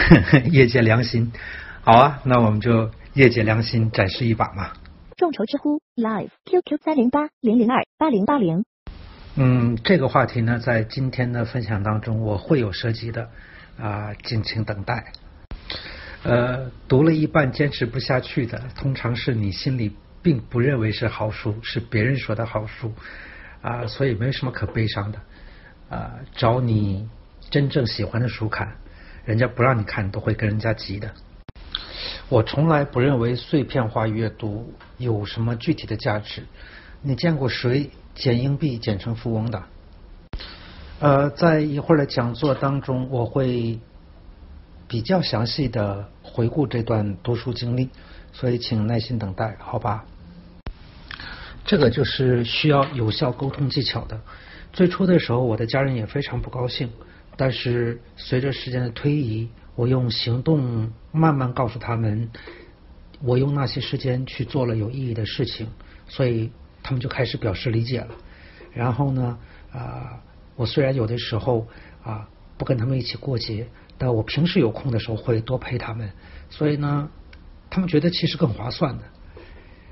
业界良心，好啊，那我们就业界良心展示一把嘛。众筹知乎 Live QQ 三零八零零二八零八零。嗯，这个话题呢，在今天的分享当中我会有涉及的啊，敬请等待。呃，读了一半坚持不下去的，通常是你心里并不认为是好书，是别人说的好书啊，所以没什么可悲伤的啊。找你真正喜欢的书看，人家不让你看，都会跟人家急的。我从来不认为碎片化阅读有什么具体的价值。你见过谁捡硬币捡成富翁的？呃，在一会儿的讲座当中，我会比较详细的回顾这段读书经历，所以请耐心等待，好吧？这个就是需要有效沟通技巧的。最初的时候，我的家人也非常不高兴，但是随着时间的推移。我用行动慢慢告诉他们，我用那些时间去做了有意义的事情，所以他们就开始表示理解了。然后呢，啊，我虽然有的时候啊不跟他们一起过节，但我平时有空的时候会多陪他们，所以呢，他们觉得其实更划算的。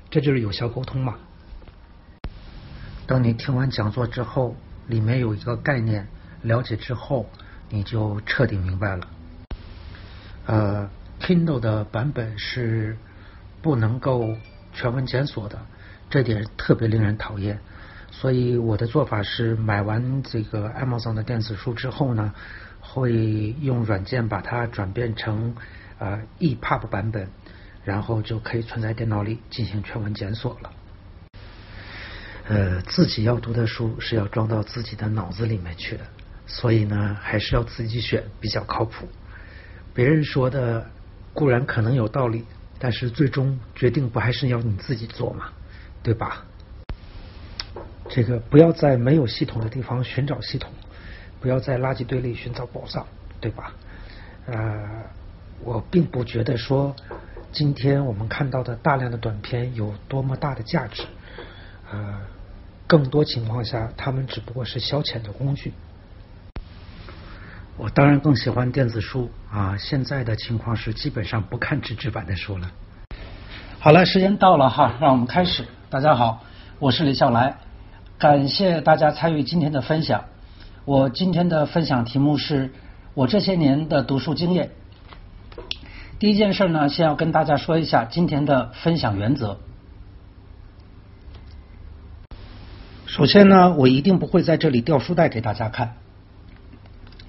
这就是有效沟通嘛。当你听完讲座之后，里面有一个概念，了解之后，你就彻底明白了。呃，Kindle 的版本是不能够全文检索的，这点特别令人讨厌。所以我的做法是，买完这个 Amazon 的电子书之后呢，会用软件把它转变成呃 EPUB 版本，然后就可以存在电脑里进行全文检索了。呃，自己要读的书是要装到自己的脑子里面去的，所以呢，还是要自己选比较靠谱。别人说的固然可能有道理，但是最终决定不还是要你自己做嘛，对吧？这个不要在没有系统的地方寻找系统，不要在垃圾堆里寻找宝藏，对吧？呃，我并不觉得说今天我们看到的大量的短片有多么大的价值，呃，更多情况下，他们只不过是消遣的工具。我当然更喜欢电子书啊！现在的情况是基本上不看纸质版的书了。好了，时间到了哈，让我们开始。大家好，我是李笑来，感谢大家参与今天的分享。我今天的分享题目是我这些年的读书经验。第一件事呢，先要跟大家说一下今天的分享原则。首先呢，我一定不会在这里掉书袋给大家看。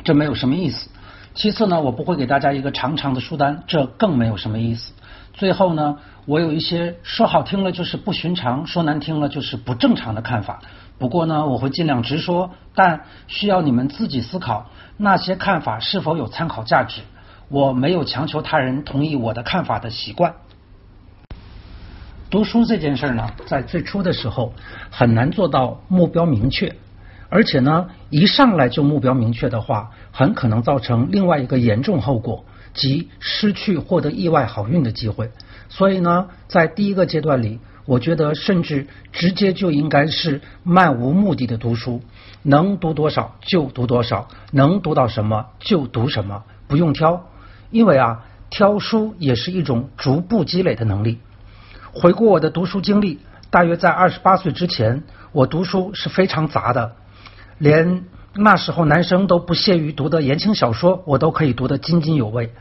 这没有什么意思。其次呢，我不会给大家一个长长的书单，这更没有什么意思。最后呢，我有一些说好听了就是不寻常，说难听了就是不正常的看法。不过呢，我会尽量直说，但需要你们自己思考那些看法是否有参考价值。我没有强求他人同意我的看法的习惯。读书这件事呢，在最初的时候很难做到目标明确。而且呢，一上来就目标明确的话，很可能造成另外一个严重后果，即失去获得意外好运的机会。所以呢，在第一个阶段里，我觉得甚至直接就应该是漫无目的的读书，能读多少就读多少，能读到什么就读什么，不用挑。因为啊，挑书也是一种逐步积累的能力。回顾我的读书经历，大约在二十八岁之前，我读书是非常杂的。连那时候男生都不屑于读的言情小说，我都可以读得津津有味。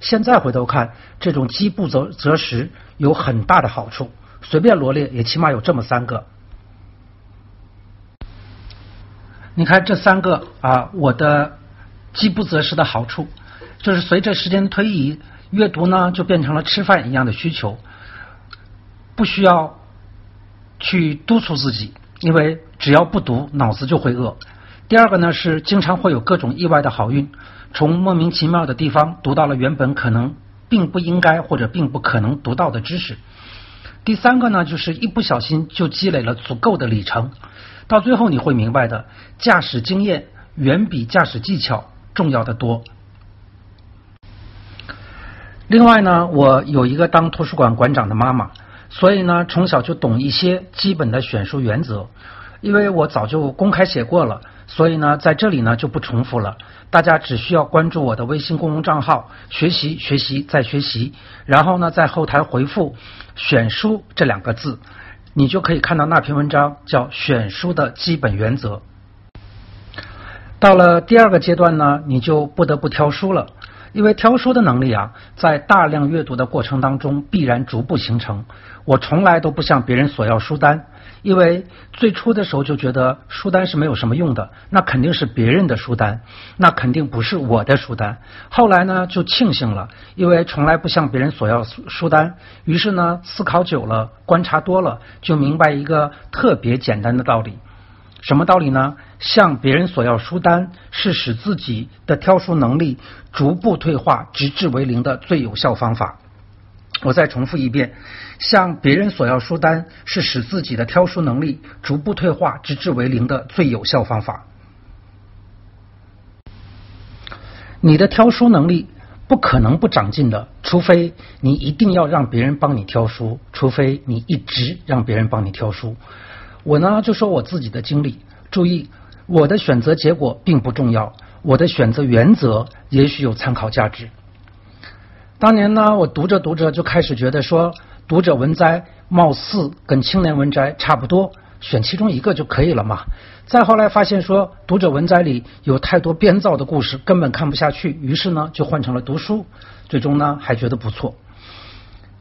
现在回头看，这种饥不择择食有很大的好处。随便罗列，也起码有这么三个。你看这三个啊，我的饥不择食的好处，就是随着时间推移，阅读呢就变成了吃饭一样的需求，不需要去督促自己。因为只要不读，脑子就会饿。第二个呢是经常会有各种意外的好运，从莫名其妙的地方读到了原本可能并不应该或者并不可能读到的知识。第三个呢就是一不小心就积累了足够的里程，到最后你会明白的，驾驶经验远比驾驶技巧重要的多。另外呢，我有一个当图书馆馆长的妈妈。所以呢，从小就懂一些基本的选书原则，因为我早就公开写过了，所以呢，在这里呢就不重复了。大家只需要关注我的微信公众账号“学习学习再学习”，然后呢在后台回复“选书”这两个字，你就可以看到那篇文章，叫《选书的基本原则》。到了第二个阶段呢，你就不得不挑书了。因为挑书的能力啊，在大量阅读的过程当中必然逐步形成。我从来都不向别人索要书单，因为最初的时候就觉得书单是没有什么用的，那肯定是别人的书单，那肯定不是我的书单。后来呢，就庆幸了，因为从来不向别人索要书书单，于是呢，思考久了，观察多了，就明白一个特别简单的道理。什么道理呢？向别人索要书单是使自己的挑书能力逐步退化，直至为零的最有效方法。我再重复一遍：向别人索要书单是使自己的挑书能力逐步退化，直至为零的最有效方法。你的挑书能力不可能不长进的，除非你一定要让别人帮你挑书，除非你一直让别人帮你挑书。我呢就说我自己的经历，注意我的选择结果并不重要，我的选择原则也许有参考价值。当年呢，我读着读着就开始觉得说，读者文摘貌似跟青年文摘差不多，选其中一个就可以了嘛。再后来发现说，读者文摘里有太多编造的故事，根本看不下去，于是呢就换成了读书，最终呢还觉得不错。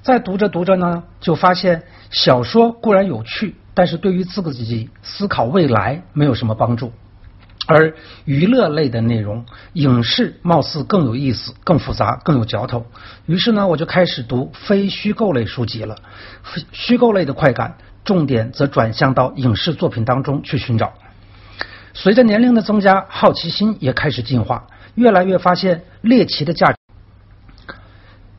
再读着读着呢，就发现小说固然有趣。但是对于自己思考未来没有什么帮助，而娱乐类的内容，影视貌似更有意思、更复杂、更有嚼头。于是呢，我就开始读非虚构类书籍了。虚构类的快感，重点则转向到影视作品当中去寻找。随着年龄的增加，好奇心也开始进化，越来越发现猎奇的价值。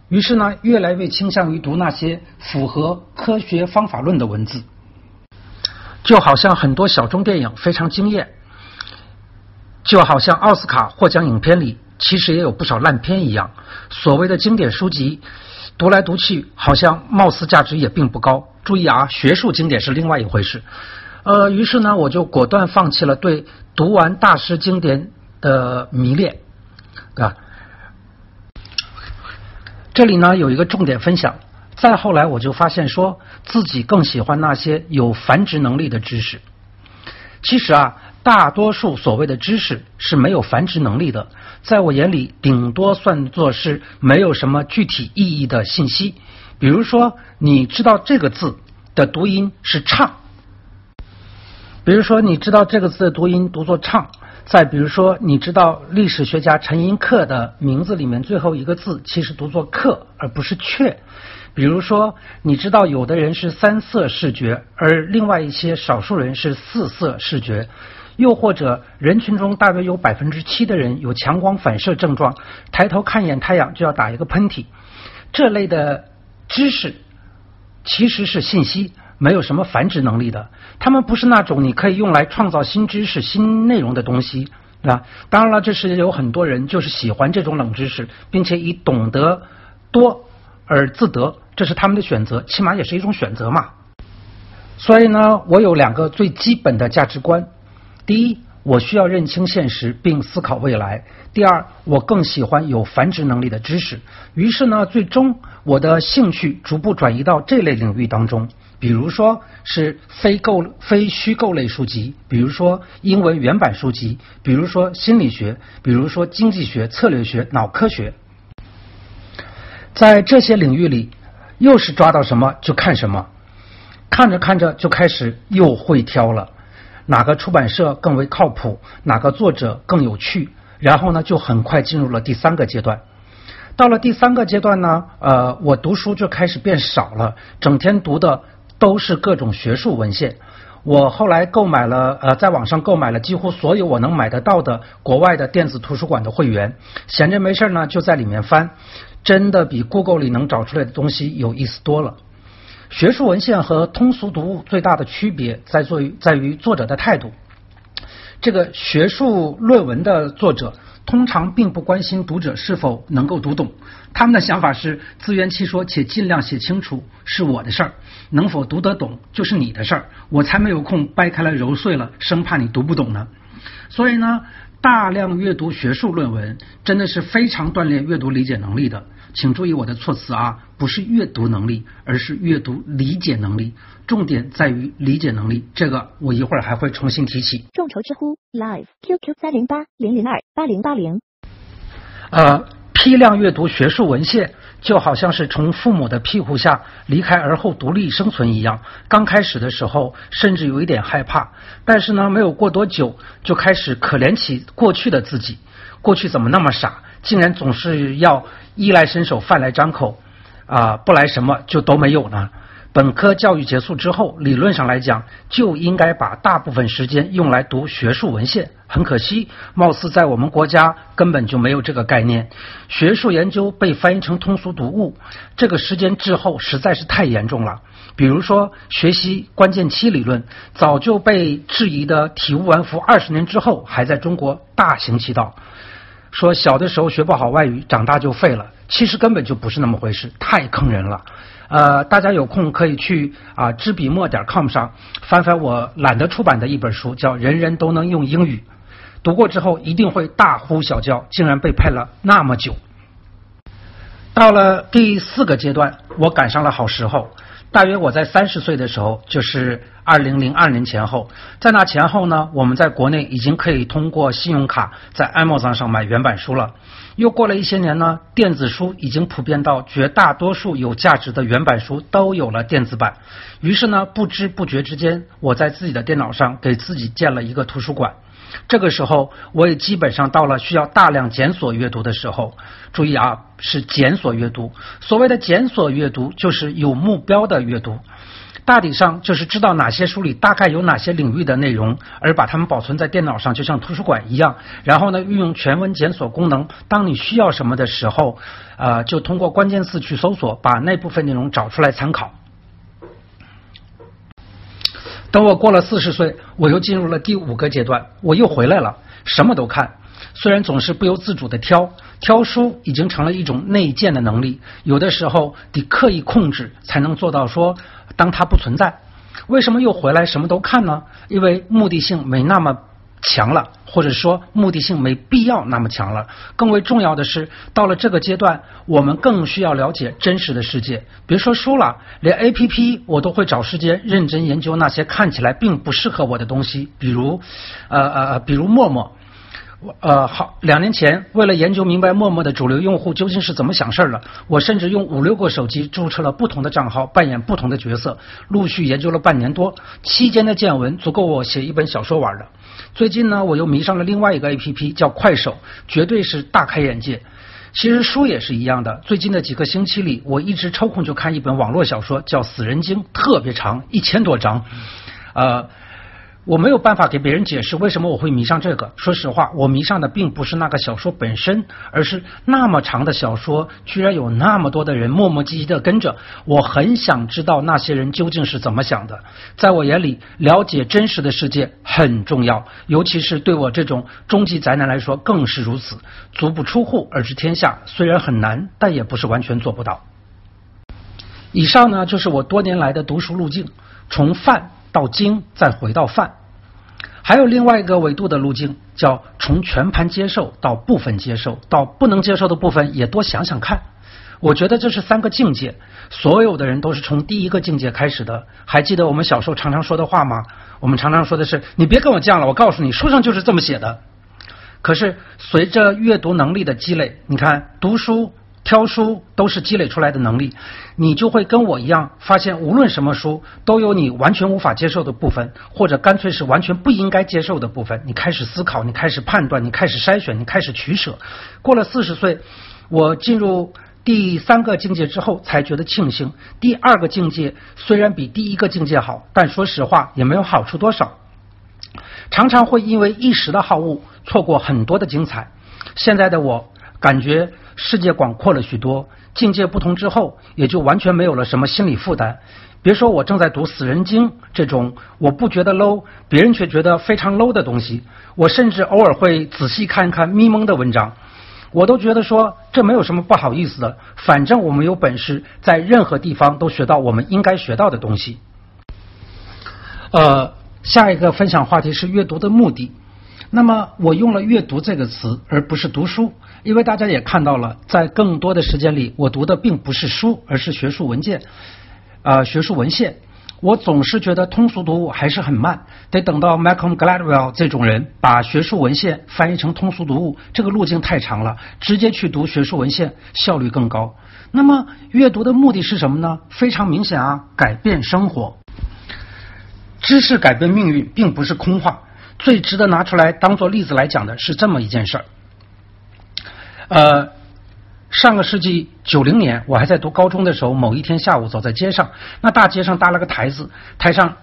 于是呢，越来越倾向于读那些符合科学方法论的文字。就好像很多小众电影非常惊艳，就好像奥斯卡获奖影片里其实也有不少烂片一样。所谓的经典书籍，读来读去好像貌似价值也并不高。注意啊，学术经典是另外一回事。呃，于是呢，我就果断放弃了对读完大师经典的迷恋啊。这里呢有一个重点分享。再后来，我就发现说自己更喜欢那些有繁殖能力的知识。其实啊，大多数所谓的知识是没有繁殖能力的，在我眼里，顶多算作是没有什么具体意义的信息。比如说，你知道这个字的读音是“唱”，比如说你知道这个字的读音读作“唱”。再比如说，你知道历史学家陈寅恪的名字里面最后一个字其实读作“克”而不是“阙”。比如说，你知道有的人是三色视觉，而另外一些少数人是四色视觉。又或者，人群中大约有百分之七的人有强光反射症状，抬头看一眼太阳就要打一个喷嚏。这类的知识其实是信息，没有什么繁殖能力的。他们不是那种你可以用来创造新知识、新内容的东西，啊。当然了，这是有很多人就是喜欢这种冷知识，并且以懂得多而自得。这是他们的选择，起码也是一种选择嘛。所以呢，我有两个最基本的价值观：第一，我需要认清现实并思考未来；第二，我更喜欢有繁殖能力的知识。于是呢，最终我的兴趣逐步转移到这类领域当中，比如说是非构非虚构类书籍，比如说英文原版书籍，比如说心理学，比如说经济学、策略学、脑科学，在这些领域里。又是抓到什么就看什么，看着看着就开始又会挑了，哪个出版社更为靠谱，哪个作者更有趣，然后呢就很快进入了第三个阶段。到了第三个阶段呢，呃，我读书就开始变少了，整天读的都是各种学术文献。我后来购买了呃，在网上购买了几乎所有我能买得到的国外的电子图书馆的会员，闲着没事呢就在里面翻。真的比 Google 里能找出来的东西有意思多了。学术文献和通俗读物最大的区别在于在于作者的态度。这个学术论文的作者通常并不关心读者是否能够读懂，他们的想法是自圆其说且尽量写清楚是我的事儿，能否读得懂就是你的事儿，我才没有空掰开了揉碎了，生怕你读不懂呢。所以呢，大量阅读学术论文真的是非常锻炼阅读理解能力的。请注意我的措辞啊，不是阅读能力，而是阅读理解能力。重点在于理解能力，这个我一会儿还会重新提起。众筹知乎 Live QQ 三零八零零二八零八零。呃，批量阅读学术文献，就好像是从父母的庇护下离开而后独立生存一样。刚开始的时候，甚至有一点害怕，但是呢，没有过多久，就开始可怜起过去的自己。过去怎么那么傻，竟然总是要衣来伸手，饭来张口，啊，不来什么就都没有呢？本科教育结束之后，理论上来讲就应该把大部分时间用来读学术文献。很可惜，貌似在我们国家根本就没有这个概念。学术研究被翻译成通俗读物，这个时间滞后实在是太严重了。比如说，学习关键期理论，早就被质疑的体无完肤，二十年之后还在中国大行其道。说小的时候学不好外语，长大就废了，其实根本就不是那么回事，太坑人了。呃，大家有空可以去啊知笔墨点 com 上翻翻我懒得出版的一本书，叫《人人都能用英语》，读过之后一定会大呼小叫，竟然被骗了那么久。到了第四个阶段，我赶上了好时候。大约我在三十岁的时候，就是二零零二年前后，在那前后呢，我们在国内已经可以通过信用卡在 Amazon 上买原版书了。又过了一些年呢，电子书已经普遍到绝大多数有价值的原版书都有了电子版。于是呢，不知不觉之间，我在自己的电脑上给自己建了一个图书馆。这个时候，我也基本上到了需要大量检索阅读的时候。注意啊，是检索阅读。所谓的检索阅读，就是有目标的阅读。大体上就是知道哪些书里大概有哪些领域的内容，而把它们保存在电脑上，就像图书馆一样。然后呢，运用全文检索功能，当你需要什么的时候，呃，就通过关键词去搜索，把那部分内容找出来参考。等我过了四十岁，我又进入了第五个阶段，我又回来了，什么都看。虽然总是不由自主的挑，挑书已经成了一种内建的能力，有的时候得刻意控制才能做到说，当它不存在。为什么又回来什么都看呢？因为目的性没那么。强了，或者说目的性没必要那么强了。更为重要的是，到了这个阶段，我们更需要了解真实的世界。别说书了，连 A P P 我都会找时间认真研究那些看起来并不适合我的东西，比如，呃呃，比如陌陌。呃，好，两年前为了研究明白陌陌的主流用户究竟是怎么想事儿的，我甚至用五六个手机注册了不同的账号，扮演不同的角色，陆续研究了半年多，期间的见闻足够我写一本小说玩的。最近呢，我又迷上了另外一个 A P P，叫快手，绝对是大开眼界。其实书也是一样的，最近的几个星期里，我一直抽空就看一本网络小说，叫《死人经》，特别长，一千多章，呃。我没有办法给别人解释为什么我会迷上这个。说实话，我迷上的并不是那个小说本身，而是那么长的小说，居然有那么多的人磨磨唧唧的跟着。我很想知道那些人究竟是怎么想的。在我眼里，了解真实的世界很重要，尤其是对我这种终极宅男来说更是如此。足不出户而知天下，虽然很难，但也不是完全做不到。以上呢，就是我多年来的读书路径，从泛。到精，再回到泛，还有另外一个维度的路径，叫从全盘接受到部分接受，到不能接受的部分也多想想看。我觉得这是三个境界，所有的人都是从第一个境界开始的。还记得我们小时候常常说的话吗？我们常常说的是：“你别跟我犟了，我告诉你，书上就是这么写的。”可是随着阅读能力的积累，你看读书。挑书都是积累出来的能力，你就会跟我一样，发现无论什么书都有你完全无法接受的部分，或者干脆是完全不应该接受的部分。你开始思考，你开始判断，你开始筛选，你开始取舍。过了四十岁，我进入第三个境界之后，才觉得庆幸。第二个境界虽然比第一个境界好，但说实话也没有好处多少。常常会因为一时的好恶，错过很多的精彩。现在的我感觉。世界广阔了许多，境界不同之后，也就完全没有了什么心理负担。别说我正在读《死人经》这种我不觉得 low，别人却觉得非常 low 的东西，我甚至偶尔会仔细看一看咪蒙的文章，我都觉得说这没有什么不好意思的。反正我们有本事在任何地方都学到我们应该学到的东西。呃，下一个分享话题是阅读的目的。那么我用了阅读这个词，而不是读书，因为大家也看到了，在更多的时间里，我读的并不是书，而是学术文件，呃，学术文献。我总是觉得通俗读物还是很慢，得等到 Malcolm Gladwell 这种人把学术文献翻译成通俗读物，这个路径太长了，直接去读学术文献效率更高。那么阅读的目的是什么呢？非常明显啊，改变生活。知识改变命运，并不是空话。最值得拿出来当做例子来讲的是这么一件事儿。呃，上个世纪九零年，我还在读高中的时候，某一天下午走在街上，那大街上搭了个台子，台上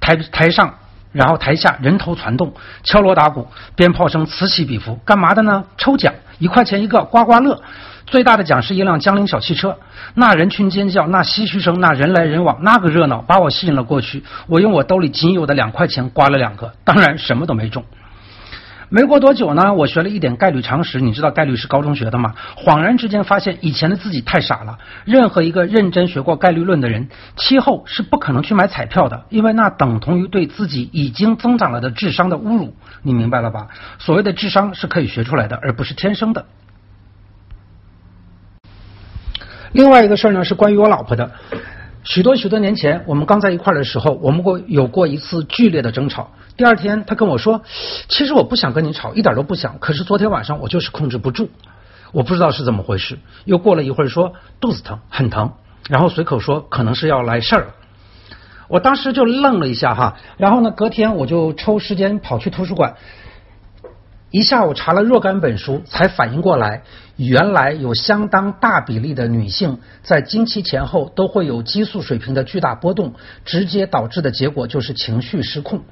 台台上，然后台下人头攒动，敲锣打鼓，鞭炮声此起彼伏，干嘛的呢？抽奖，一块钱一个，刮刮乐。最大的奖是一辆江铃小汽车，那人群尖叫，那唏嘘声，那人来人往，那个热闹把我吸引了过去。我用我兜里仅有的两块钱刮了两个，当然什么都没中。没过多久呢，我学了一点概率常识，你知道概率是高中学的吗？恍然之间发现以前的自己太傻了。任何一个认真学过概率论的人，期后是不可能去买彩票的，因为那等同于对自己已经增长了的智商的侮辱。你明白了吧？所谓的智商是可以学出来的，而不是天生的。另外一个事儿呢，是关于我老婆的。许多许多年前，我们刚在一块儿的时候，我们过有过一次剧烈的争吵。第二天，她跟我说：“其实我不想跟你吵，一点都不想。可是昨天晚上我就是控制不住，我不知道是怎么回事。”又过了一会儿，说肚子疼，很疼。然后随口说可能是要来事儿。我当时就愣了一下哈。然后呢，隔天我就抽时间跑去图书馆。一下午查了若干本书，才反应过来，原来有相当大比例的女性在经期前后都会有激素水平的巨大波动，直接导致的结果就是情绪失控。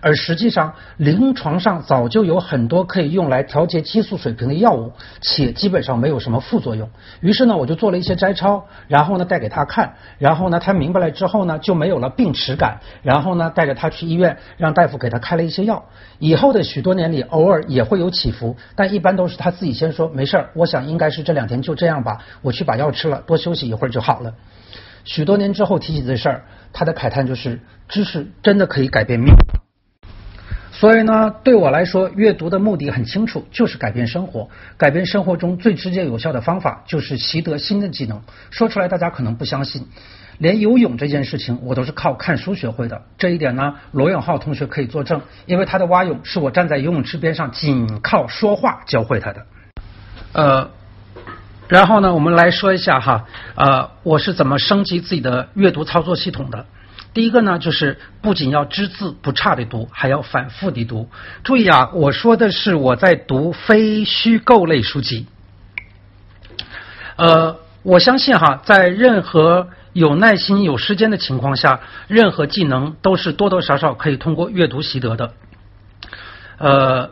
而实际上，临床上早就有很多可以用来调节激素水平的药物，且基本上没有什么副作用。于是呢，我就做了一些摘抄，然后呢带给他看，然后呢他明白了之后呢就没有了病耻感，然后呢带着他去医院，让大夫给他开了一些药。以后的许多年里，偶尔也会有起伏，但一般都是他自己先说没事儿，我想应该是这两天就这样吧，我去把药吃了，多休息一会儿就好了。许多年之后提起这事儿，他的慨叹就是知识真的可以改变命。所以呢，对我来说，阅读的目的很清楚，就是改变生活。改变生活中最直接有效的方法，就是习得新的技能。说出来大家可能不相信，连游泳这件事情，我都是靠看书学会的。这一点呢，罗永浩同学可以作证，因为他的蛙泳是我站在游泳池边上，仅靠说话教会他的。呃，然后呢，我们来说一下哈，呃，我是怎么升级自己的阅读操作系统的。第一个呢，就是不仅要只字不差的读，还要反复的读。注意啊，我说的是我在读非虚构类书籍。呃，我相信哈，在任何有耐心、有时间的情况下，任何技能都是多多少少可以通过阅读习得的。呃。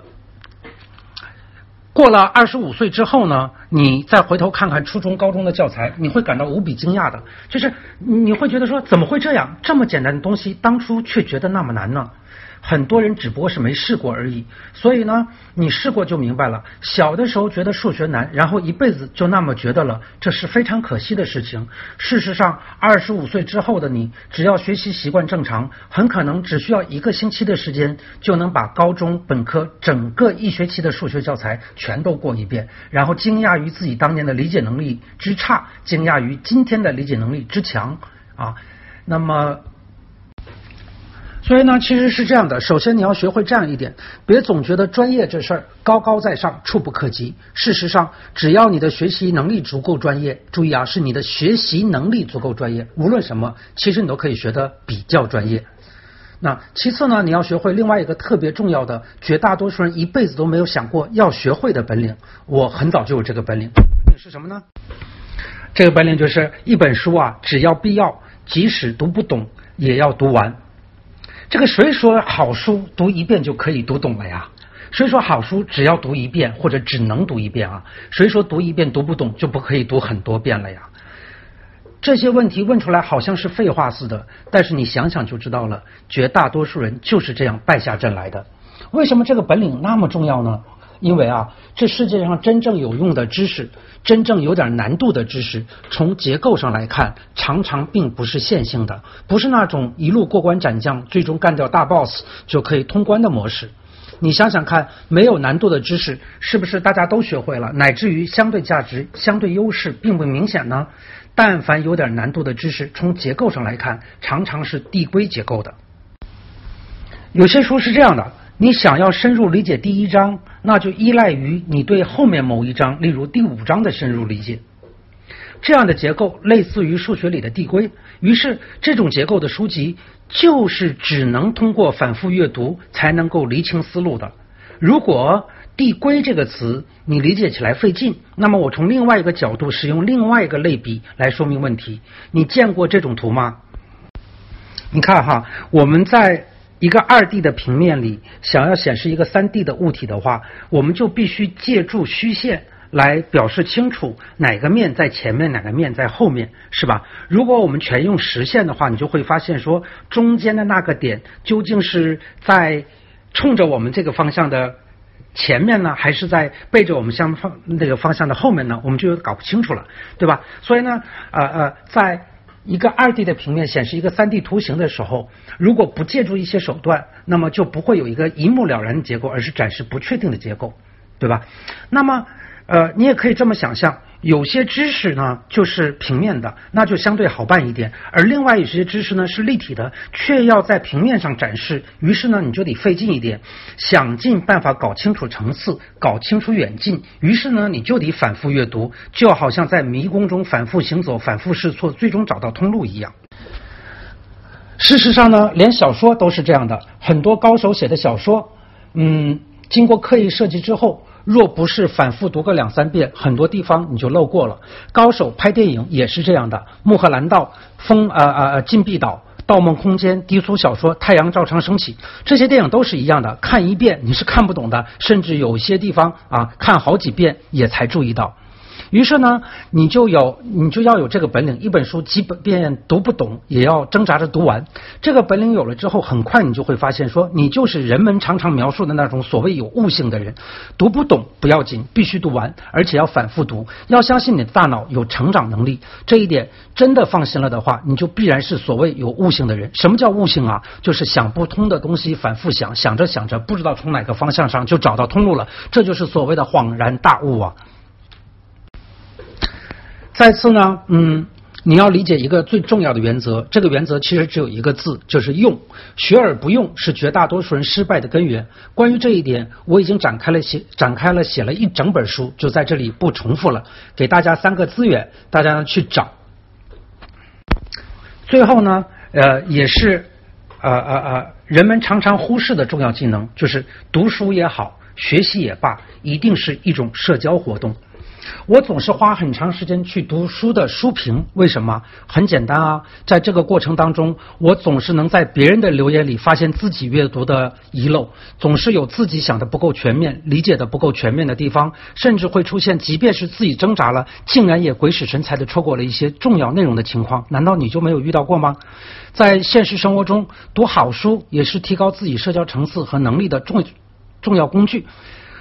过了二十五岁之后呢，你再回头看看初中、高中的教材，你会感到无比惊讶的，就是你会觉得说，怎么会这样？这么简单的东西，当初却觉得那么难呢？很多人只不过是没试过而已，所以呢，你试过就明白了。小的时候觉得数学难，然后一辈子就那么觉得了，这是非常可惜的事情。事实上，二十五岁之后的你，只要学习习惯正常，很可能只需要一个星期的时间，就能把高中本科整个一学期的数学教材全都过一遍，然后惊讶于自己当年的理解能力之差，惊讶于今天的理解能力之强啊。那么。所以呢，其实是这样的。首先，你要学会这样一点：别总觉得专业这事儿高高在上、触不可及。事实上，只要你的学习能力足够专业，注意啊，是你的学习能力足够专业，无论什么，其实你都可以学得比较专业。那其次呢，你要学会另外一个特别重要的，绝大多数人一辈子都没有想过要学会的本领。我很早就有这个本领，是什么呢？这个本领就是一本书啊，只要必要，即使读不懂，也要读完。这个谁说好书读一遍就可以读懂了呀？谁说好书只要读一遍或者只能读一遍啊？谁说读一遍读不懂就不可以读很多遍了呀？这些问题问出来好像是废话似的，但是你想想就知道了，绝大多数人就是这样败下阵来的。为什么这个本领那么重要呢？因为啊，这世界上真正有用的知识，真正有点难度的知识，从结构上来看，常常并不是线性的，不是那种一路过关斩将，最终干掉大 boss 就可以通关的模式。你想想看，没有难度的知识是不是大家都学会了，乃至于相对价值、相对优势并不明显呢？但凡有点难度的知识，从结构上来看，常常是递归结构的。有些书是这样的，你想要深入理解第一章，那就依赖于你对后面某一章，例如第五章的深入理解。这样的结构类似于数学里的递归，于是这种结构的书籍就是只能通过反复阅读才能够厘清思路的。如果递归这个词你理解起来费劲，那么我从另外一个角度使用另外一个类比来说明问题。你见过这种图吗？你看哈，我们在一个二 D 的平面里想要显示一个三 D 的物体的话，我们就必须借助虚线。来表示清楚哪个面在前面，哪个面在后面，是吧？如果我们全用实线的话，你就会发现说，中间的那个点究竟是在冲着我们这个方向的前面呢，还是在背着我们相方那个方向的后面呢？我们就搞不清楚了，对吧？所以呢，呃呃，在一个二 D 的平面显示一个三 D 图形的时候，如果不借助一些手段，那么就不会有一个一目了然的结构，而是展示不确定的结构，对吧？那么。呃，你也可以这么想象，有些知识呢就是平面的，那就相对好办一点；而另外有些知识呢是立体的，却要在平面上展示，于是呢你就得费劲一点，想尽办法搞清楚层次，搞清楚远近。于是呢你就得反复阅读，就好像在迷宫中反复行走、反复试错，最终找到通路一样。事实上呢，连小说都是这样的，很多高手写的小说，嗯，经过刻意设计之后。若不是反复读个两三遍，很多地方你就漏过了。高手拍电影也是这样的，《穆赫兰道》、《风呃呃呃禁闭岛》、《盗梦空间》、低俗小说《太阳照常升起》，这些电影都是一样的，看一遍你是看不懂的，甚至有些地方啊看好几遍也才注意到。于是呢，你就有你就要有这个本领，一本书基本便读不懂，也要挣扎着读完。这个本领有了之后，很快你就会发现，说你就是人们常常描述的那种所谓有悟性的人。读不懂不要紧，必须读完，而且要反复读。要相信你的大脑有成长能力，这一点真的放心了的话，你就必然是所谓有悟性的人。什么叫悟性啊？就是想不通的东西反复想，想着想着不知道从哪个方向上就找到通路了，这就是所谓的恍然大悟啊。再次呢，嗯，你要理解一个最重要的原则，这个原则其实只有一个字，就是用。学而不用是绝大多数人失败的根源。关于这一点，我已经展开了写，展开了写了一整本书，就在这里不重复了。给大家三个资源，大家去找。最后呢，呃，也是呃呃呃，人们常常忽视的重要技能，就是读书也好，学习也罢，一定是一种社交活动。我总是花很长时间去读书的书评，为什么？很简单啊，在这个过程当中，我总是能在别人的留言里发现自己阅读的遗漏，总是有自己想的不够全面、理解的不够全面的地方，甚至会出现，即便是自己挣扎了，竟然也鬼使神差的错过了一些重要内容的情况。难道你就没有遇到过吗？在现实生活中，读好书也是提高自己社交层次和能力的重重要工具。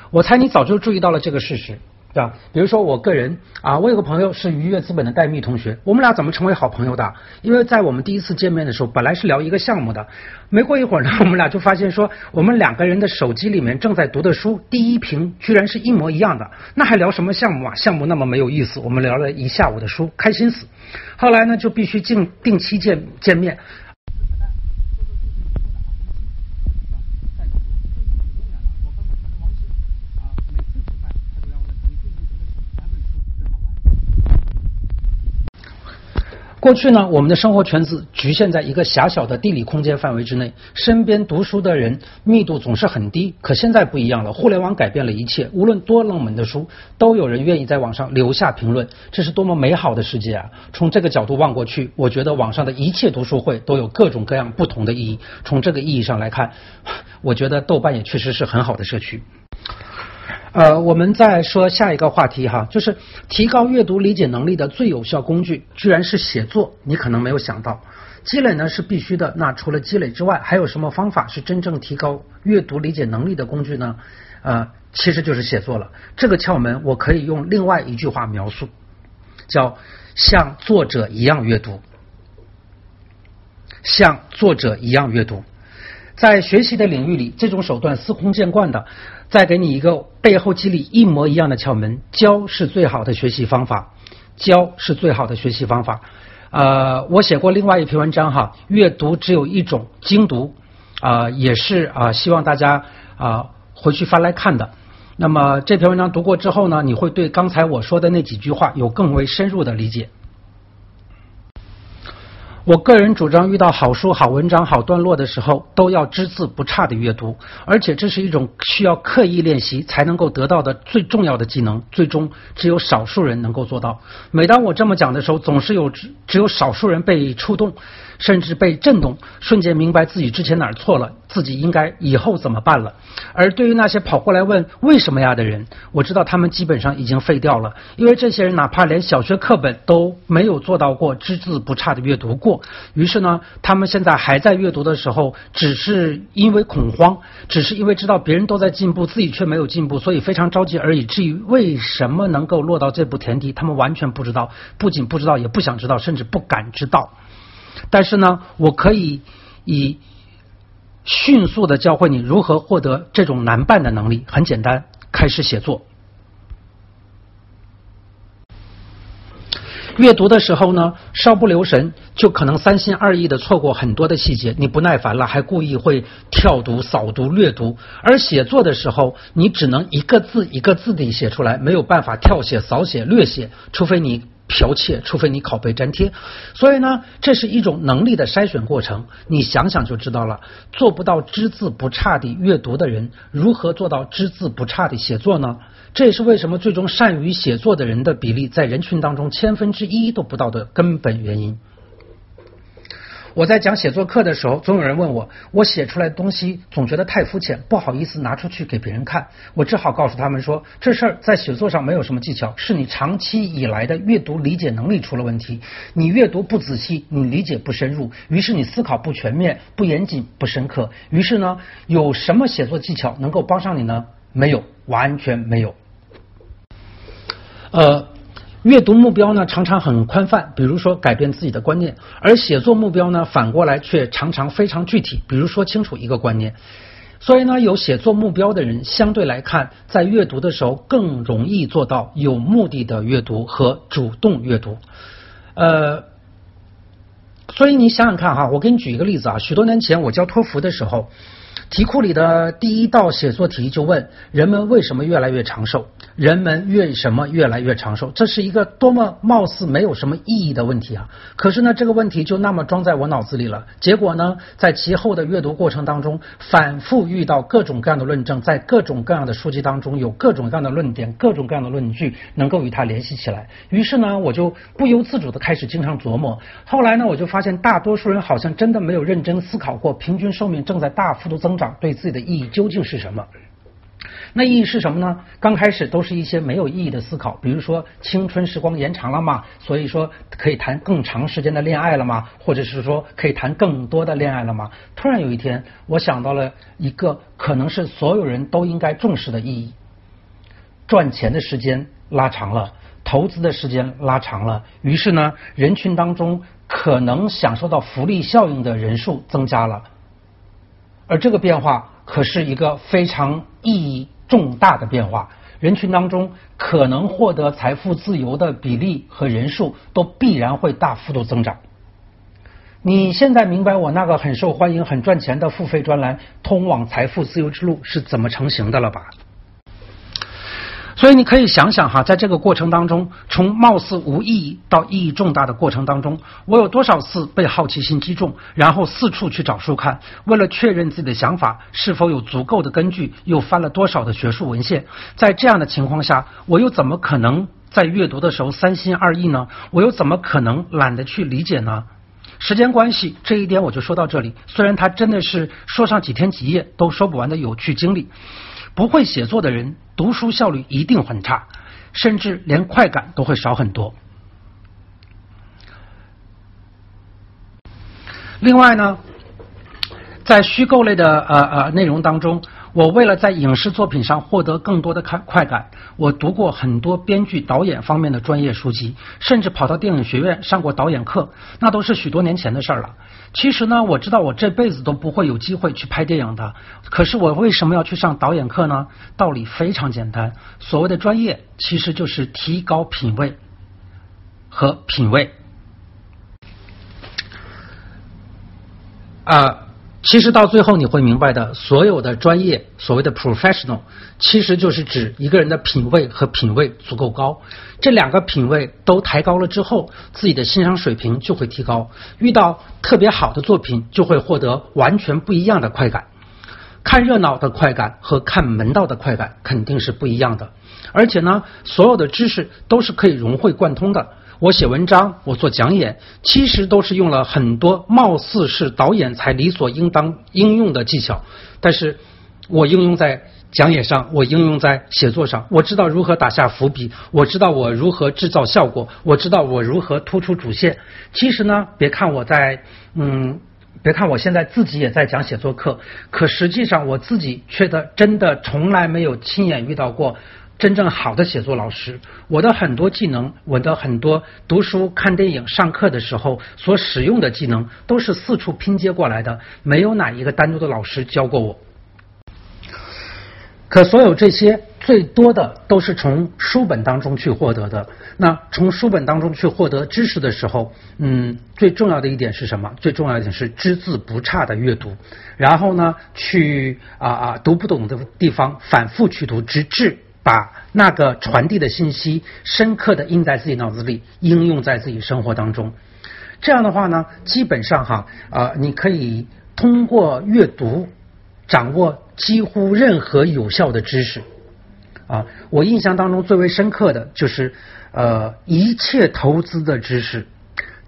我猜你早就注意到了这个事实。对吧？比如说我个人啊，我有个朋友是愉悦资本的戴密同学，我们俩怎么成为好朋友的？因为在我们第一次见面的时候，本来是聊一个项目的，没过一会儿呢，我们俩就发现说，我们两个人的手机里面正在读的书，第一屏居然是一模一样的，那还聊什么项目啊？项目那么没有意思，我们聊了一下午的书，开心死。后来呢，就必须定定期见见面。过去呢，我们的生活圈子局限在一个狭小的地理空间范围之内，身边读书的人密度总是很低。可现在不一样了，互联网改变了一切，无论多冷门的书，都有人愿意在网上留下评论，这是多么美好的世界啊！从这个角度望过去，我觉得网上的一切读书会都有各种各样不同的意义。从这个意义上来看，我觉得豆瓣也确实是很好的社区。呃，我们再说下一个话题哈，就是提高阅读理解能力的最有效工具，居然是写作。你可能没有想到，积累呢是必须的。那除了积累之外，还有什么方法是真正提高阅读理解能力的工具呢？呃，其实就是写作了。这个窍门我可以用另外一句话描述，叫像作者一样阅读，像作者一样阅读。在学习的领域里，这种手段司空见惯的。再给你一个背后机理一模一样的窍门，教是最好的学习方法，教是最好的学习方法。呃，我写过另外一篇文章哈，阅读只有一种，精读啊，也是啊，希望大家啊回去翻来看的。那么这篇文章读过之后呢，你会对刚才我说的那几句话有更为深入的理解。我个人主张，遇到好书、好文章、好段落的时候，都要只字不差的阅读，而且这是一种需要刻意练习才能够得到的最重要的技能，最终只有少数人能够做到。每当我这么讲的时候，总是有只只有少数人被触动。甚至被震动，瞬间明白自己之前哪儿错了，自己应该以后怎么办了。而对于那些跑过来问为什么呀的人，我知道他们基本上已经废掉了，因为这些人哪怕连小学课本都没有做到过只字不差的阅读过。于是呢，他们现在还在阅读的时候，只是因为恐慌，只是因为知道别人都在进步，自己却没有进步，所以非常着急而已。至于为什么能够落到这步田地，他们完全不知道，不仅不知道，也不想知道，甚至不敢知道。但是呢，我可以以迅速的教会你如何获得这种难办的能力。很简单，开始写作。阅读的时候呢，稍不留神，就可能三心二意的错过很多的细节。你不耐烦了，还故意会跳读、扫读、略读。而写作的时候，你只能一个字一个字地写出来，没有办法跳写、扫写、略写，除非你。剽窃，除非你拷贝粘贴，所以呢，这是一种能力的筛选过程。你想想就知道了。做不到只字不差的阅读的人，如何做到只字不差的写作呢？这也是为什么最终善于写作的人的比例在人群当中千分之一都不到的根本原因。我在讲写作课的时候，总有人问我，我写出来的东西总觉得太肤浅，不好意思拿出去给别人看。我只好告诉他们说，这事儿在写作上没有什么技巧，是你长期以来的阅读理解能力出了问题。你阅读不仔细，你理解不深入，于是你思考不全面、不严谨、不深刻。于是呢，有什么写作技巧能够帮上你呢？没有，完全没有。呃。阅读目标呢，常常很宽泛，比如说改变自己的观念；而写作目标呢，反过来却常常非常具体，比如说清楚一个观念。所以呢，有写作目标的人，相对来看，在阅读的时候更容易做到有目的的阅读和主动阅读。呃，所以你想想看哈，我给你举一个例子啊，许多年前我教托福的时候。题库里的第一道写作题就问：人们为什么越来越长寿？人们为什么越来越长寿？这是一个多么貌似没有什么意义的问题啊！可是呢，这个问题就那么装在我脑子里了。结果呢，在其后的阅读过程当中，反复遇到各种各样的论证，在各种各样的书籍当中有各种各样的论点、各种各样的论据能够与它联系起来。于是呢，我就不由自主的开始经常琢磨。后来呢，我就发现大多数人好像真的没有认真思考过，平均寿命正在大幅度增。长对自己的意义究竟是什么？那意义是什么呢？刚开始都是一些没有意义的思考，比如说青春时光延长了吗？所以说可以谈更长时间的恋爱了吗？或者是说可以谈更多的恋爱了吗？突然有一天，我想到了一个可能是所有人都应该重视的意义：赚钱的时间拉长了，投资的时间拉长了，于是呢，人群当中可能享受到福利效应的人数增加了。而这个变化可是一个非常意义重大的变化，人群当中可能获得财富自由的比例和人数都必然会大幅度增长。你现在明白我那个很受欢迎、很赚钱的付费专栏《通往财富自由之路》是怎么成型的了吧？所以你可以想想哈，在这个过程当中，从貌似无意义到意义重大的过程当中，我有多少次被好奇心击中，然后四处去找书看，为了确认自己的想法是否有足够的根据，又翻了多少的学术文献。在这样的情况下，我又怎么可能在阅读的时候三心二意呢？我又怎么可能懒得去理解呢？时间关系，这一点我就说到这里。虽然它真的是说上几天几夜都说不完的有趣经历。不会写作的人，读书效率一定很差，甚至连快感都会少很多。另外呢，在虚构类的呃呃内容当中，我为了在影视作品上获得更多的快快感，我读过很多编剧、导演方面的专业书籍，甚至跑到电影学院上过导演课，那都是许多年前的事儿了。其实呢，我知道我这辈子都不会有机会去拍电影的。可是我为什么要去上导演课呢？道理非常简单，所谓的专业其实就是提高品味和品味。啊。其实到最后你会明白的，所有的专业，所谓的 professional，其实就是指一个人的品味和品位足够高，这两个品味都抬高了之后，自己的欣赏水平就会提高，遇到特别好的作品就会获得完全不一样的快感。看热闹的快感和看门道的快感肯定是不一样的，而且呢，所有的知识都是可以融会贯通的。我写文章，我做讲演，其实都是用了很多貌似是导演才理所应当应用的技巧，但是我应用在讲演上，我应用在写作上。我知道如何打下伏笔，我知道我如何制造效果，我知道我如何突出主线。其实呢，别看我在嗯，别看我现在自己也在讲写作课，可实际上我自己却的真的从来没有亲眼遇到过。真正好的写作老师，我的很多技能，我的很多读书、看电影、上课的时候所使用的技能，都是四处拼接过来的，没有哪一个单独的老师教过我。可所有这些，最多的都是从书本当中去获得的。那从书本当中去获得知识的时候，嗯，最重要的一点是什么？最重要一点是只字不差的阅读，然后呢，去啊啊读不懂的地方反复去读，直至。把那个传递的信息深刻的印在自己脑子里，应用在自己生活当中。这样的话呢，基本上哈啊，你可以通过阅读掌握几乎任何有效的知识啊。我印象当中最为深刻的就是呃，一切投资的知识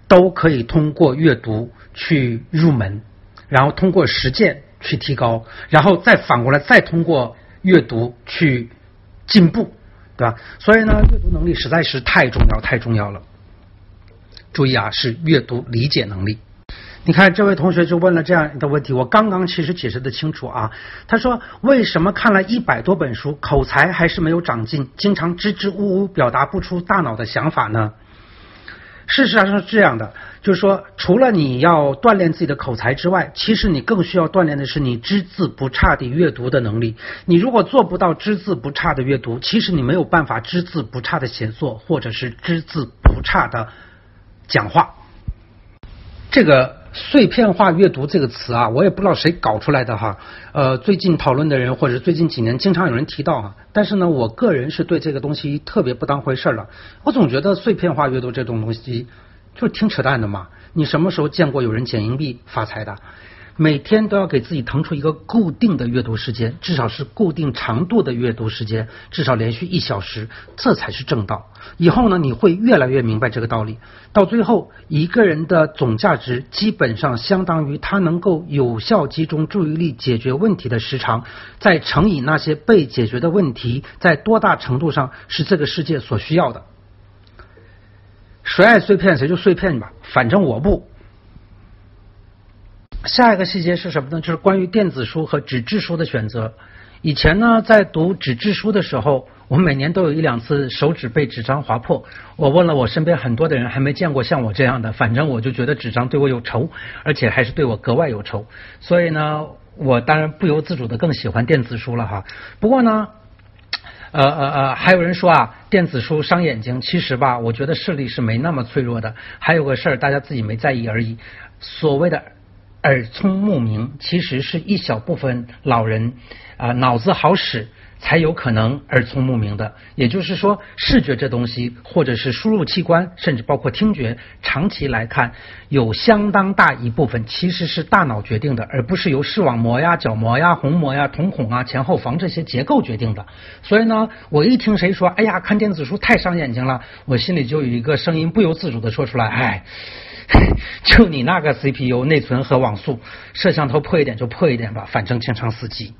都可以通过阅读去入门，然后通过实践去提高，然后再反过来再通过阅读去。进步，对吧？所以呢，阅读能力实在是太重要，太重要了。注意啊，是阅读理解能力。你看，这位同学就问了这样的问题，我刚刚其实解释的清楚啊。他说，为什么看了一百多本书，口才还是没有长进，经常支支吾吾，表达不出大脑的想法呢？事实上是这样的，就是说，除了你要锻炼自己的口才之外，其实你更需要锻炼的是你只字不差的阅读的能力。你如果做不到只字不差的阅读，其实你没有办法只字不差的写作，或者是只字不差的讲话。这个。碎片化阅读这个词啊，我也不知道谁搞出来的哈。呃，最近讨论的人或者最近几年经常有人提到哈，但是呢，我个人是对这个东西特别不当回事了。我总觉得碎片化阅读这种东西就是挺扯淡的嘛。你什么时候见过有人捡硬币发财的？每天都要给自己腾出一个固定的阅读时间，至少是固定长度的阅读时间，至少连续一小时，这才是正道。以后呢，你会越来越明白这个道理。到最后，一个人的总价值基本上相当于他能够有效集中注意力解决问题的时长，再乘以那些被解决的问题，在多大程度上是这个世界所需要的。谁爱碎片谁就碎片吧，反正我不。下一个细节是什么呢？就是关于电子书和纸质书的选择。以前呢，在读纸质书的时候，我每年都有一两次手指被纸张划破。我问了我身边很多的人，还没见过像我这样的。反正我就觉得纸张对我有仇，而且还是对我格外有仇。所以呢，我当然不由自主的更喜欢电子书了哈。不过呢，呃呃呃，还有人说啊，电子书伤眼睛。其实吧，我觉得视力是没那么脆弱的。还有个事儿，大家自己没在意而已。所谓的。耳聪目明其实是一小部分老人啊脑子好使才有可能耳聪目明的，也就是说视觉这东西或者是输入器官，甚至包括听觉，长期来看有相当大一部分其实是大脑决定的，而不是由视网膜呀、角膜呀、虹膜呀、瞳孔啊、前后房这些结构决定的。所以呢，我一听谁说哎呀看电子书太伤眼睛了，我心里就有一个声音不由自主的说出来，哎。就你那个 CPU 内存和网速，摄像头破一点就破一点吧，反正经常死机。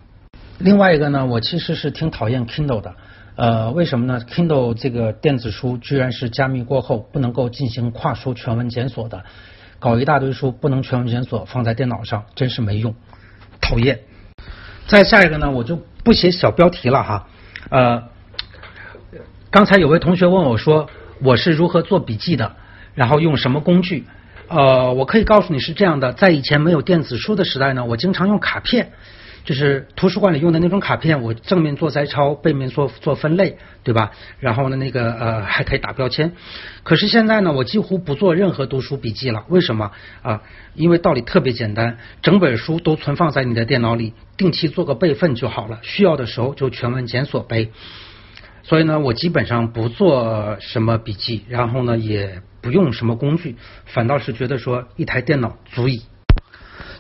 另外一个呢，我其实是挺讨厌 Kindle 的，呃，为什么呢？Kindle 这个电子书居然是加密过后不能够进行跨书全文检索的，搞一大堆书不能全文检索放在电脑上，真是没用，讨厌。再下一个呢，我就不写小标题了哈。呃，刚才有位同学问我说，我是如何做笔记的，然后用什么工具？呃，我可以告诉你是这样的，在以前没有电子书的时代呢，我经常用卡片。就是图书馆里用的那种卡片，我正面做摘抄，背面做做分类，对吧？然后呢，那个呃还可以打标签。可是现在呢，我几乎不做任何读书笔记了。为什么啊？因为道理特别简单，整本书都存放在你的电脑里，定期做个备份就好了。需要的时候就全文检索呗。所以呢，我基本上不做什么笔记，然后呢，也不用什么工具，反倒是觉得说一台电脑足以。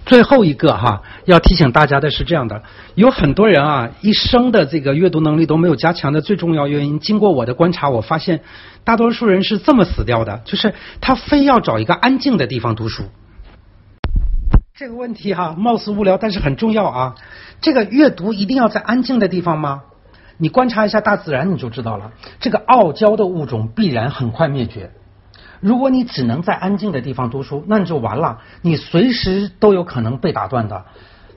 最后一个哈，要提醒大家的是这样的：有很多人啊，一生的这个阅读能力都没有加强的最重要原因，经过我的观察，我发现大多数人是这么死掉的，就是他非要找一个安静的地方读书。这个问题哈，貌似无聊，但是很重要啊。这个阅读一定要在安静的地方吗？你观察一下大自然，你就知道了。这个傲娇的物种必然很快灭绝。如果你只能在安静的地方读书，那你就完了，你随时都有可能被打断的。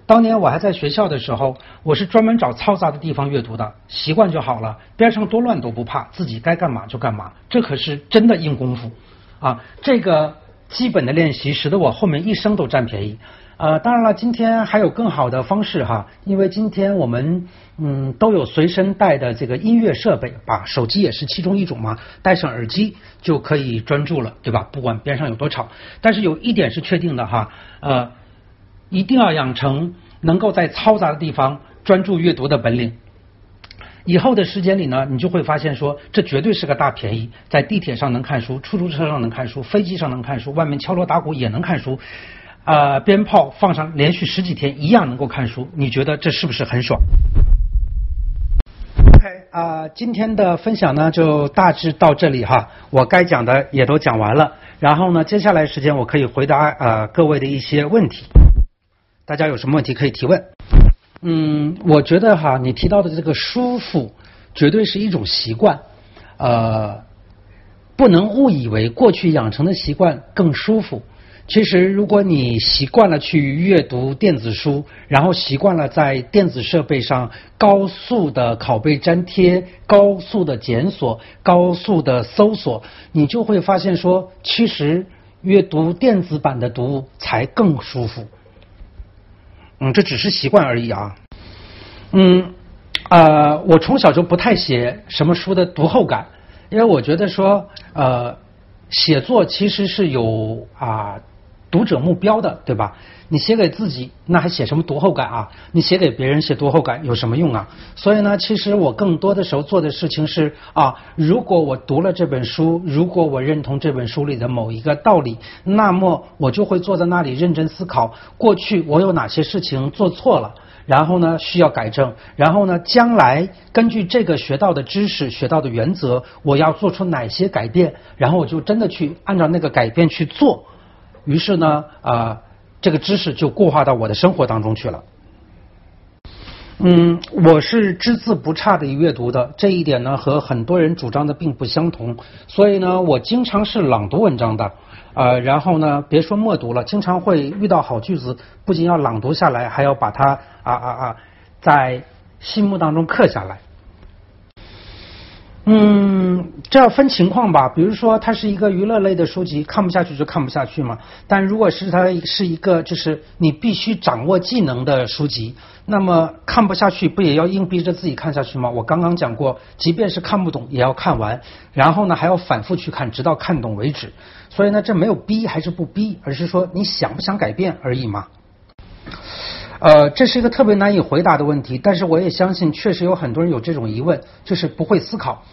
当年我还在学校的时候，我是专门找嘈杂的地方阅读的，习惯就好了，边上多乱都不怕，自己该干嘛就干嘛。这可是真的硬功夫啊！这个基本的练习，使得我后面一生都占便宜。呃，当然了，今天还有更好的方式哈，因为今天我们嗯都有随身带的这个音乐设备，把手机也是其中一种嘛，戴上耳机就可以专注了，对吧？不管边上有多吵。但是有一点是确定的哈，呃，一定要养成能够在嘈杂的地方专注阅读的本领。以后的时间里呢，你就会发现说，这绝对是个大便宜，在地铁上能看书，出租车上能看书，飞机上能看书，外面敲锣打鼓也能看书。啊，鞭炮放上，连续十几天一样能够看书，你觉得这是不是很爽？OK 啊，今天的分享呢就大致到这里哈，我该讲的也都讲完了，然后呢，接下来时间我可以回答啊各位的一些问题，大家有什么问题可以提问？嗯，我觉得哈，你提到的这个舒服，绝对是一种习惯，呃，不能误以为过去养成的习惯更舒服。其实，如果你习惯了去阅读电子书，然后习惯了在电子设备上高速的拷贝粘贴、高速的检索、高速的搜索，你就会发现说，其实阅读电子版的读物才更舒服。嗯，这只是习惯而已啊。嗯，呃，我从小就不太写什么书的读后感，因为我觉得说，呃，写作其实是有啊。读者目标的，对吧？你写给自己，那还写什么读后感啊？你写给别人写读后感有什么用啊？所以呢，其实我更多的时候做的事情是啊，如果我读了这本书，如果我认同这本书里的某一个道理，那么我就会坐在那里认真思考，过去我有哪些事情做错了，然后呢需要改正，然后呢将来根据这个学到的知识、学到的原则，我要做出哪些改变，然后我就真的去按照那个改变去做。于是呢，啊，这个知识就固化到我的生活当中去了。嗯，我是只字不差的阅读的，这一点呢和很多人主张的并不相同。所以呢，我经常是朗读文章的，呃，然后呢，别说默读了，经常会遇到好句子，不仅要朗读下来，还要把它啊啊啊，在心目当中刻下来。嗯，这要分情况吧。比如说，它是一个娱乐类的书籍，看不下去就看不下去嘛。但如果是它是一个就是你必须掌握技能的书籍，那么看不下去不也要硬逼着自己看下去吗？我刚刚讲过，即便是看不懂也要看完，然后呢还要反复去看，直到看懂为止。所以呢，这没有逼还是不逼，而是说你想不想改变而已嘛。呃，这是一个特别难以回答的问题，但是我也相信，确实有很多人有这种疑问，就是不会思考。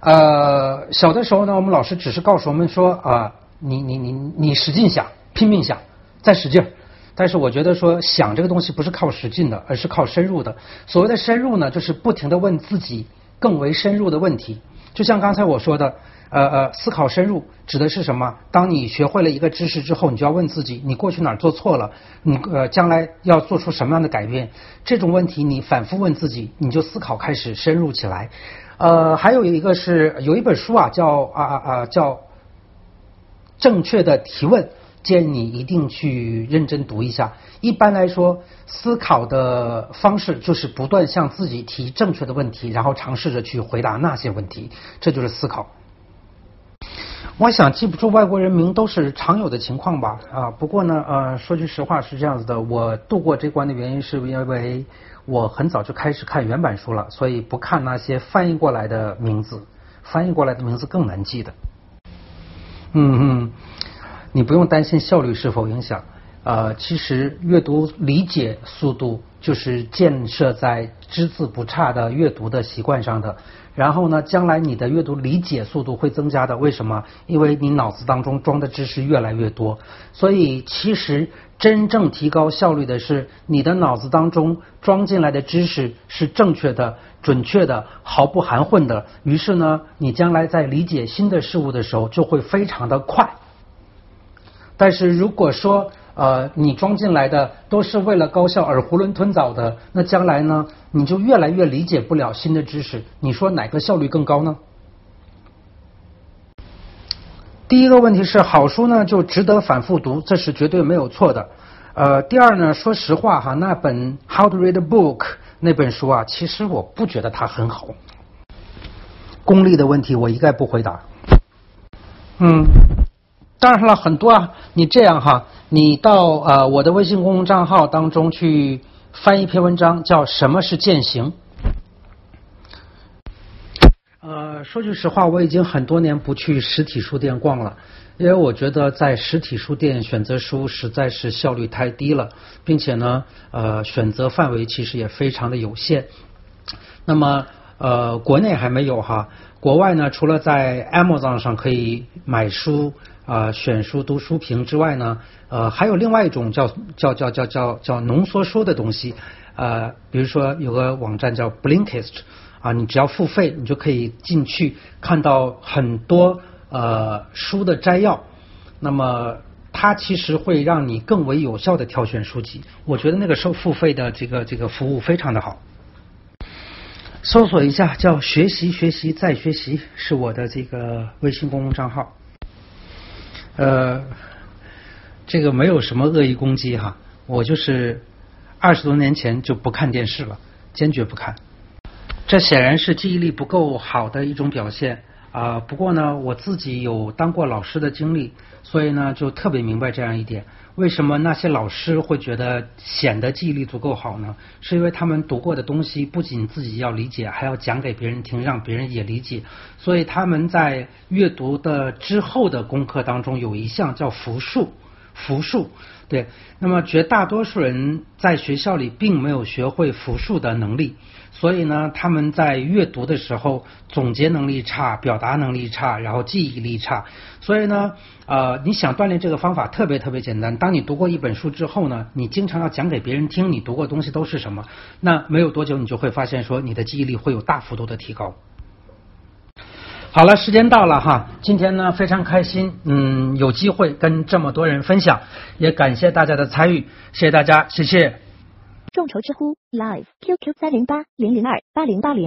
呃，小的时候呢，我们老师只是告诉我们说啊，你你你你使劲想，拼命想，再使劲。但是我觉得说想这个东西不是靠使劲的，而是靠深入的。所谓的深入呢，就是不停的问自己更为深入的问题。就像刚才我说的。呃呃，思考深入指的是什么？当你学会了一个知识之后，你就要问自己，你过去哪儿做错了？你呃，将来要做出什么样的改变？这种问题你反复问自己，你就思考开始深入起来。呃，还有一个是有一本书啊，叫啊啊啊，叫正确的提问。建议你一定去认真读一下。一般来说，思考的方式就是不断向自己提正确的问题，然后尝试着去回答那些问题，这就是思考。我想记不住外国人名都是常有的情况吧啊，不过呢呃说句实话是这样子的，我度过这关的原因是因为我很早就开始看原版书了，所以不看那些翻译过来的名字，翻译过来的名字更难记的。嗯嗯，你不用担心效率是否影响。呃，其实阅读理解速度就是建设在只字不差的阅读的习惯上的。然后呢，将来你的阅读理解速度会增加的。为什么？因为你脑子当中装的知识越来越多。所以，其实真正提高效率的是你的脑子当中装进来的知识是正确的、准确的、毫不含混的。于是呢，你将来在理解新的事物的时候就会非常的快。但是如果说，呃，你装进来的都是为了高效而囫囵吞枣的，那将来呢，你就越来越理解不了新的知识。你说哪个效率更高呢？第一个问题是，好书呢就值得反复读，这是绝对没有错的。呃，第二呢，说实话哈，那本《How to Read a Book》那本书啊，其实我不觉得它很好。功利的问题我一概不回答。嗯。当然了，很多啊，你这样哈，你到呃我的微信公众账号当中去翻一篇文章，叫什么是践行？呃，说句实话，我已经很多年不去实体书店逛了，因为我觉得在实体书店选择书实在是效率太低了，并且呢，呃，选择范围其实也非常的有限。那么呃，国内还没有哈，国外呢，除了在 Amazon 上可以买书。啊，选书读书评之外呢，呃，还有另外一种叫叫叫叫叫叫浓缩书的东西，呃，比如说有个网站叫 Blinkist，啊，你只要付费，你就可以进去看到很多呃书的摘要，那么它其实会让你更为有效的挑选书籍。我觉得那个收付费的这个这个服务非常的好。搜索一下叫学习学习再学习，是我的这个微信公众账号。呃，这个没有什么恶意攻击哈，我就是二十多年前就不看电视了，坚决不看。这显然是记忆力不够好的一种表现啊。不过呢，我自己有当过老师的经历，所以呢就特别明白这样一点。为什么那些老师会觉得显得记忆力足够好呢？是因为他们读过的东西不仅自己要理解，还要讲给别人听，让别人也理解。所以他们在阅读的之后的功课当中有一项叫复述，复述。对，那么绝大多数人在学校里并没有学会复述的能力，所以呢，他们在阅读的时候总结能力差，表达能力差，然后记忆力差。所以呢，呃，你想锻炼这个方法特别特别简单。当你读过一本书之后呢，你经常要讲给别人听你读过东西都是什么，那没有多久你就会发现说你的记忆力会有大幅度的提高。好了，时间到了哈，今天呢非常开心，嗯，有机会跟这么多人分享，也感谢大家的参与，谢谢大家，谢谢。众筹知乎 Live QQ 三零八零零二八零八零。